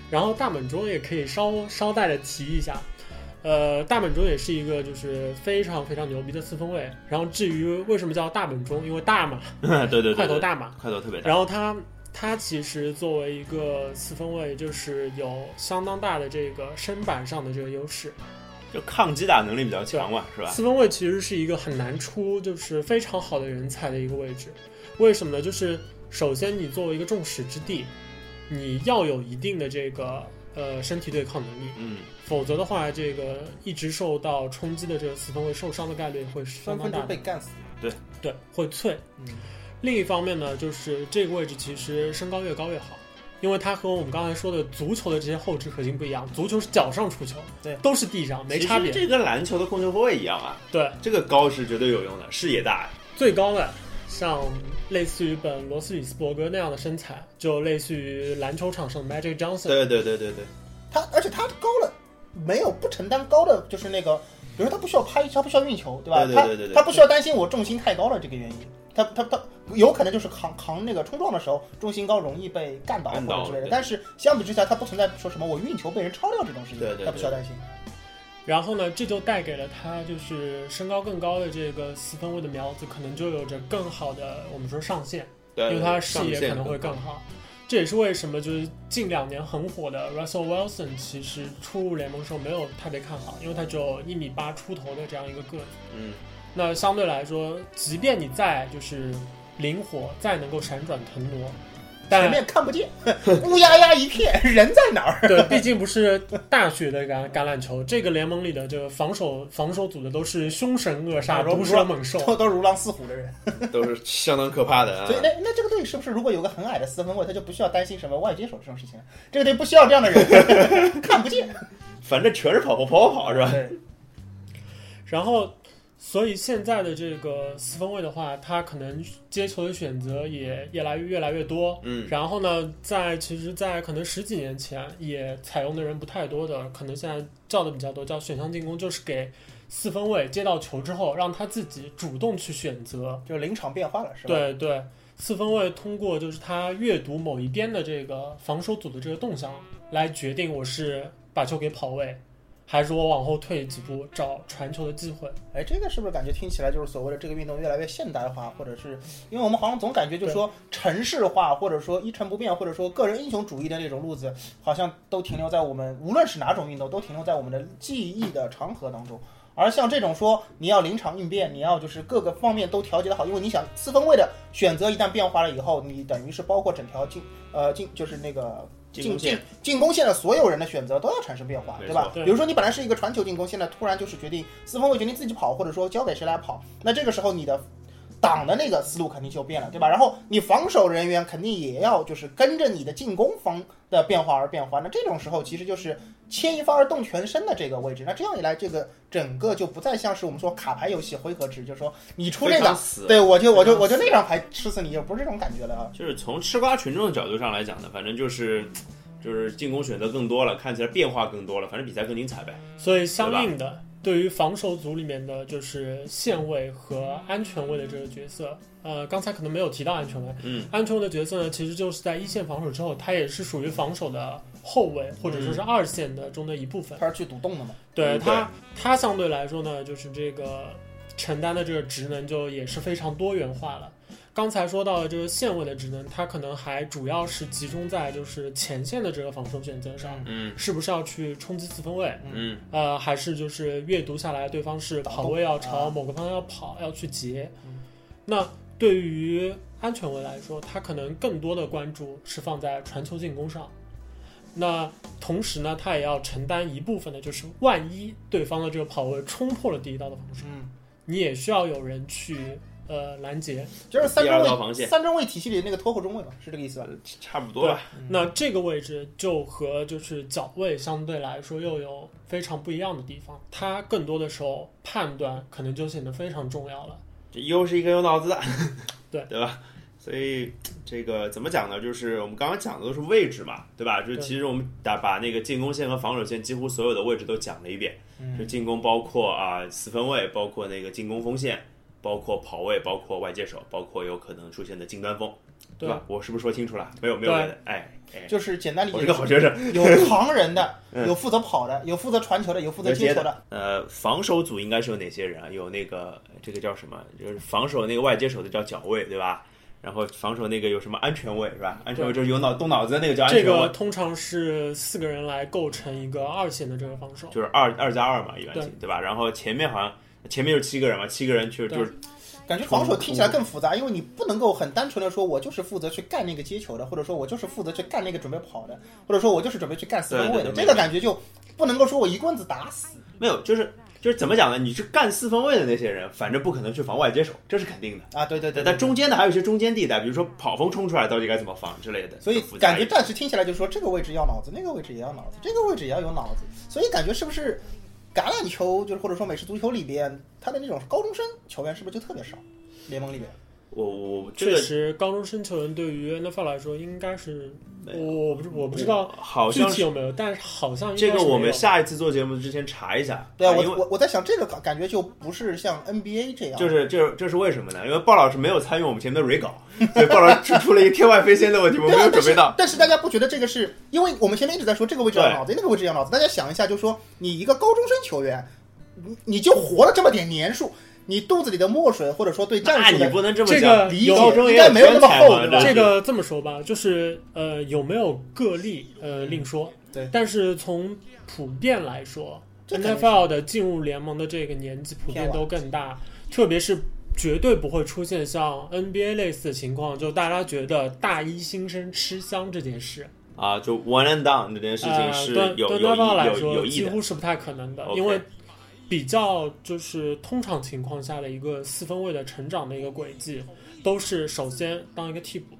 S1: 然后大本钟也可以稍稍带的提一下，呃，大本钟也是一个就是非常非常牛逼的四分卫。然后至于为什么叫大本钟，因为大嘛，
S2: 对 对对，对
S1: 块头大嘛。
S2: 块头特别大，
S1: 然后他他其实作为一个四分卫，就是有相当大的这个身板上的这个优势。
S2: 就抗击打能力比较强嘛，是吧？
S1: 四分卫其实是一个很难出，就是非常好的人才的一个位置。为什么呢？就是首先你作为一个众矢之的，你要有一定的这个呃身体对抗能力，
S2: 嗯，
S1: 否则的话，这个一直受到冲击的这个四分卫受伤的概率会相当大
S3: 被干死。
S1: 对，会脆。
S3: 嗯，
S1: 另一方面呢，就是这个位置其实身高越高越好，因为它和我们刚才说的足球的这些后置核心不一样，足球是脚上出球，
S3: 对
S1: 都是地上，没差别。
S2: 这跟篮球的控球后卫一样啊，
S1: 对，
S2: 这个高是绝对有用的，视野大，
S1: 最高的像类似于本罗斯里斯伯格那样的身材，就类似于篮球场上的 Magic Johnson。
S2: 对对对对对，
S3: 他而且他高了，没有不承担高的，就是那个，比如说他不需要拍，他不需要运球，对吧？
S2: 对对对对对
S3: 他他不需要担心我重心太高了这个原因，他他他有可能就是扛扛那个冲撞的时候重心高容易被干倒或者之类的，但是相比之下，他不存在说什么我运球被人超掉这种事情，
S2: 对对对
S3: 他不需要担心。
S1: 然后呢，这就带给了他就是身高更高的这个四分卫的苗子，可能就有着更好的我们说上限，
S2: 对，
S1: 因为他的视野可能会更好。这也是为什么就是近两年很火的 Russell Wilson，其实初入联盟时候没有特别看好，因为他只有一米八出头的这样一个个子。
S2: 嗯，
S1: 那相对来说，即便你再就是灵活，再能够闪转腾挪，
S3: 前
S1: 但
S3: 面看不见，乌压压一片，人在哪儿？
S1: 对，毕竟不是大学的橄橄榄球，这个联盟里的这个防守防守组的都是凶神恶煞、
S3: 如
S1: 毒蛇猛兽。
S3: 都都是如狼似虎的人。
S2: 都是相当可怕的啊
S3: 所以。那那这个队是不是如果有个很矮的四分卫，他就不需要担心什么外接手这种事情？这个队不需要这样的人，看不见。
S2: 反正全是跑跑跑跑跑是吧？
S3: 对，
S1: 然后，所以现在的这个四分卫的话，他可能接球的选择也越来越越来越多。
S2: 嗯，
S1: 然后呢，在其实，在可能十几年前也采用的人不太多的，可能现在叫的比较多，叫选项进攻，就是给四分卫接到球之后，让他自己主动去选择。
S3: 就临场变化了，是吧？
S1: 对对，四分卫通过就是他阅读某一边的这个防守组的这个动向，来决定我是把球给跑位，还是我往后退几步找传球的机会。
S3: 哎，这个是不是感觉听起来就是所谓的这个运动越来越现代化，或者是因为我们好像总感觉就是说城市化，或者说一成不变，或者说个人英雄主义的那种路子，好像都停留在我们无论是哪种运动，都停留在我们的记忆的长河当中。而像这种说你要临场应变，你要就是各个方面都调节的好，因为你想四分卫的选择一旦变化了以后，你等于是包括整条进呃进就是那个进进
S2: 进攻线
S3: 的所有人的选择都要产生变化，对吧？比如说你本来是一个传球进攻，现在突然就是决定四分卫决定自己跑，或者说交给谁来跑，那这个时候你的挡的那个思路肯定就变了，对吧？然后你防守人员肯定也要就是跟着你的进攻方的变化而变化，那这种时候其实就是牵一发而动全身的这个位置，那这样一来，这个整个就不再像是我们说卡牌游戏回合制，就是说你出这个。对我就我就我就那张牌吃死你，就不是这种感觉了啊。
S2: 就是从吃瓜群众的角度上来讲呢，反正就是就是进攻选择更多了，看起来变化更多了，反正比赛更精彩呗。
S1: 所以相应的，对于防守组里面的就是线位和安全位的这个角色，呃，刚才可能没有提到安全位，
S2: 嗯，
S1: 安全位的角色呢，其实就是在一线防守之后，它也是属于防守的后卫或者说是二线的中的一部分。
S3: 他是去赌洞的嘛？
S2: 嗯
S1: 对它，它相对来说呢，就是这个承担的这个职能就也是非常多元化了。刚才说到的这个线位的职能，它可能还主要是集中在就是前线的这个防守选择上，
S2: 嗯
S1: 是不是要去冲击四分位？
S2: 嗯
S1: 呃，还是就是阅读下来，对方是跑位要朝某个方向要跑，要去截。那对于安全位来说，他可能更多的关注是放在传球进攻上。那同时呢，他也要承担一部分的，就是万一对方的这个跑位冲破了第一道的防守，
S3: 嗯，
S1: 你也需要有人去呃拦截。
S3: 就是三中卫
S2: 防线
S3: 三中卫体系里的那个拖后中卫嘛，是这个意思吧？
S2: 差不多吧。
S1: 那这个位置就和就是脚位相对来说又有非常不一样的地方，它更多的时候判断可能就显得非常重要了。
S2: 这又是一个有脑子的，
S1: 对
S2: 对吧？所以这个怎么讲呢？就是我们刚刚讲的都是位置嘛，对吧？就是其实我们打把那个进攻线和防守线几乎所有的位置都讲了一遍。
S3: 嗯
S2: 就进攻包括啊四分卫，包括那个进攻锋线，包括跑位，包括外接手，包括有可能出现的近端锋，对吧？我是不是说清楚了？没有没有哎哎，
S3: 就是简单理解
S2: 我
S3: 解
S2: 是个好学生。
S3: 有扛人的，
S2: 嗯
S3: 有负责跑的，有负责传球的，有负责
S2: 接
S3: 接球的。
S2: 呃，防守组应该是有哪些人啊？有那个这个叫什么？就是防守那个外接手的叫脚位，对吧？然后防守那个有什么安全位是吧？安全位就是有脑动脑子的那个叫安全位，这
S1: 个通常是四个人来构成一个二线的这个防守。
S2: 就是二二加二嘛，一般
S1: 对
S2: 性对吧？然后前面好像前面就是七个人嘛，七个人就
S1: 对
S2: 就是
S3: 感觉防守听起来更复杂，因为你不能够很单纯的说，我就是负责去干那个接球的，或者说我就是负责去干那个准备跑的，或者说我就是准备去干四分卫的，这个感觉就不能够说我一棍子打死。
S2: 没有，就是就是怎么讲呢？你去干四分卫的那些人，反正不可能去防外接手，这是肯定的。
S3: 啊，对对对，
S2: 但中间的还有一些中间地带，比如说跑锋冲出来到底该怎么防之类的，
S3: 所以感觉暂时听起来就是说这个位置要脑子，那个位置也要脑子，这个位置也要有脑子，所以感觉是不是橄榄球就是或者说美式足球里边，他的那种高中生球员是不是就特别少？联盟里边
S2: 我我这个
S1: 确实，高中生球员对于 NFL 来说应该是，我我不是我不知道
S2: 好像是
S1: 体有没有，但是好像
S2: 这个我们下一次做节目之前查一下。
S3: 对啊，我我我在想这个感觉就不是像 NBA 这样，
S2: 就是就是这是为什么呢？因为鲍老师没有参与我们前面的 re 稿，所以鲍老师指出了一个天外飞仙的问题，我没有准备到。
S3: 但是。但是大家不觉得这个是因为我们前面一直在说这个位置要
S2: 对
S3: 脑子，那个位置要脑子。大家想一下，就说你一个高中生球员，你你就活了这么点年数，你肚子里的墨水或者说对战术的
S2: 那你不能这么
S1: 这
S2: 讲，
S1: 个有
S3: 理解
S2: 高中
S3: 应该没有那么厚对吧
S1: 这个这么说吧，就是呃有没有个例呃另说，
S3: 对
S1: 但是从普遍来说，NFL 的进入联盟的这个年纪普遍都更大，特别是绝对不会出现像 NBA 类似的情况，就大家觉得大一新生吃香这件事，
S2: 啊，就 one and done 这件事情
S1: 呃，
S2: 是
S1: 对对
S2: 有有
S1: 来说
S2: 意的。
S1: 几乎是不太可能的因为比较就是通常情况下的一个四分卫的成长的一个轨迹，都是首先当一个替补，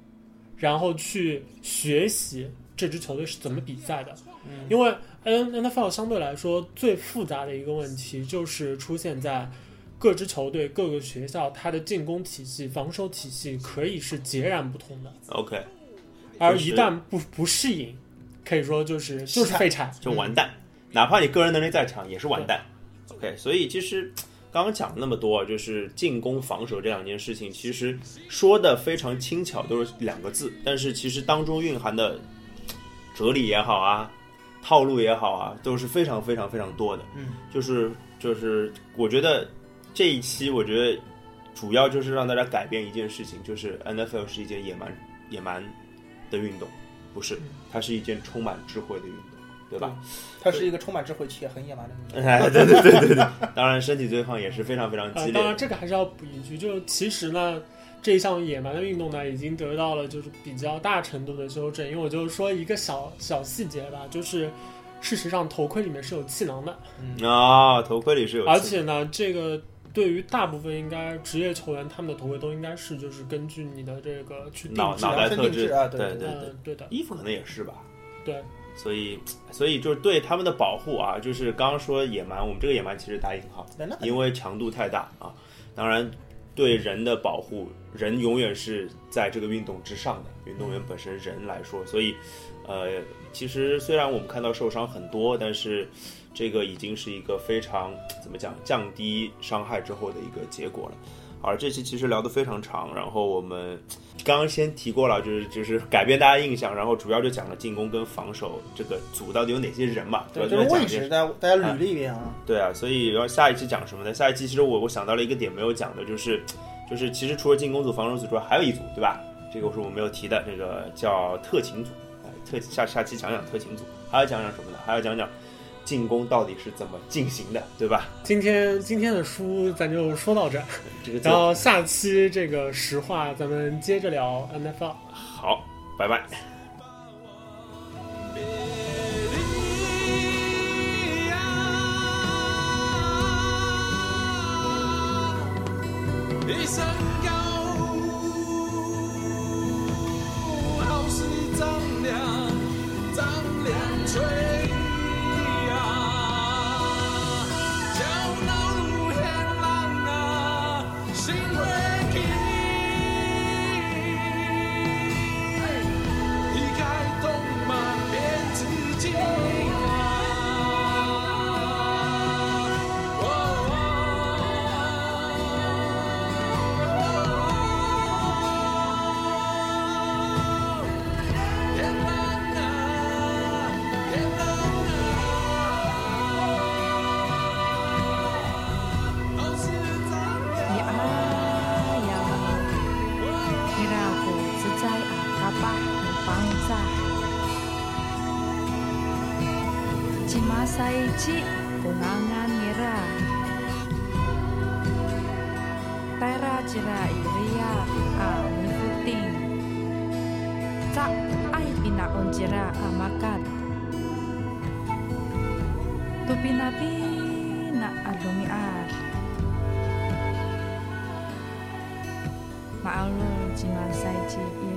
S1: 然后去学习这支球队是怎么比赛的。
S3: 嗯
S1: 因为 N N F L 相对来说最复杂的一个问题就是出现在各支球队、各个学校，它的进攻体系、防守体系可以是截然不同的
S2: ，OK，就是
S1: 而一旦不不适应，可以说就是就是废柴。
S2: 就完蛋，哪怕你个人能力再强，也是完蛋。OK，所以其实刚刚讲了那么多，就是进攻、防守这两件事情，其实说的非常轻巧，都是两个字，但是其实当中蕴含的哲理也好啊，套路也好啊，都是非常非常非常多的。
S3: 嗯，
S2: 就是就是，我觉得这一期，我觉得主要就是让大家改变一件事情，就是 NFL 是一件野蛮野蛮的运动，不是，它是一件充满智慧的运动，对吧？
S3: 它是一个充满智慧且很野蛮的人。
S2: 哎，对对对对对，当然身体对抗也是非常非常
S1: 呃，
S2: 激烈的。
S1: 当然这个还是要补一句，就其实呢，这一项野蛮的运动呢，已经得到了就是比较大程度的修正。因为我就说一个小小细节吧，就是事实上头盔里面是有气囊的，
S2: 啊、头盔里是有气，
S1: 而且呢，这个对于大部分应该职业球员，他们的头盔都应该是就是根据你的这个去定。
S2: 脑脑袋特
S3: 制啊对
S2: 对
S3: 对
S1: 呃，对的，
S2: 衣服可能也是吧。
S1: 对，
S2: 所以 所以就是对他们的保护啊，就是刚刚说野蛮，我们这个野蛮其实打引号，因为强度太大啊。当然，对人的保护，人永远是在这个运动之上的。运动员本身人来说，所以呃，其实虽然我们看到受伤很多，但是这个已经是一个非常怎么讲降低伤害之后的一个结果了。而这期其实聊得非常长，然后我们刚刚先提过了，就是就是改变大家印象，然后主要就讲了进攻跟防守这个组到底有哪些人嘛，
S3: 对，
S2: 吧？
S3: 就是位置，大家大家捋了一遍啊。
S2: 对啊，所以要下一期讲什么呢？下一期其实我我想到了一个点没有讲的，就是就是其实除了进攻组、防守组之外，还有一组，对吧？这个是我没有提的，这个叫特勤组。哎，特下下期讲讲特勤组，还要讲讲什么呢？还要讲讲进攻到底是怎么进行的，对吧？
S1: 今天今天的书咱就说到这，
S2: 这个就
S1: 然后下期这个实话咱们接着聊 NFL。
S2: 好，拜拜。
S4: Isang
S5: nabi-nabi na adumi ar. Maalul jimasay jibi.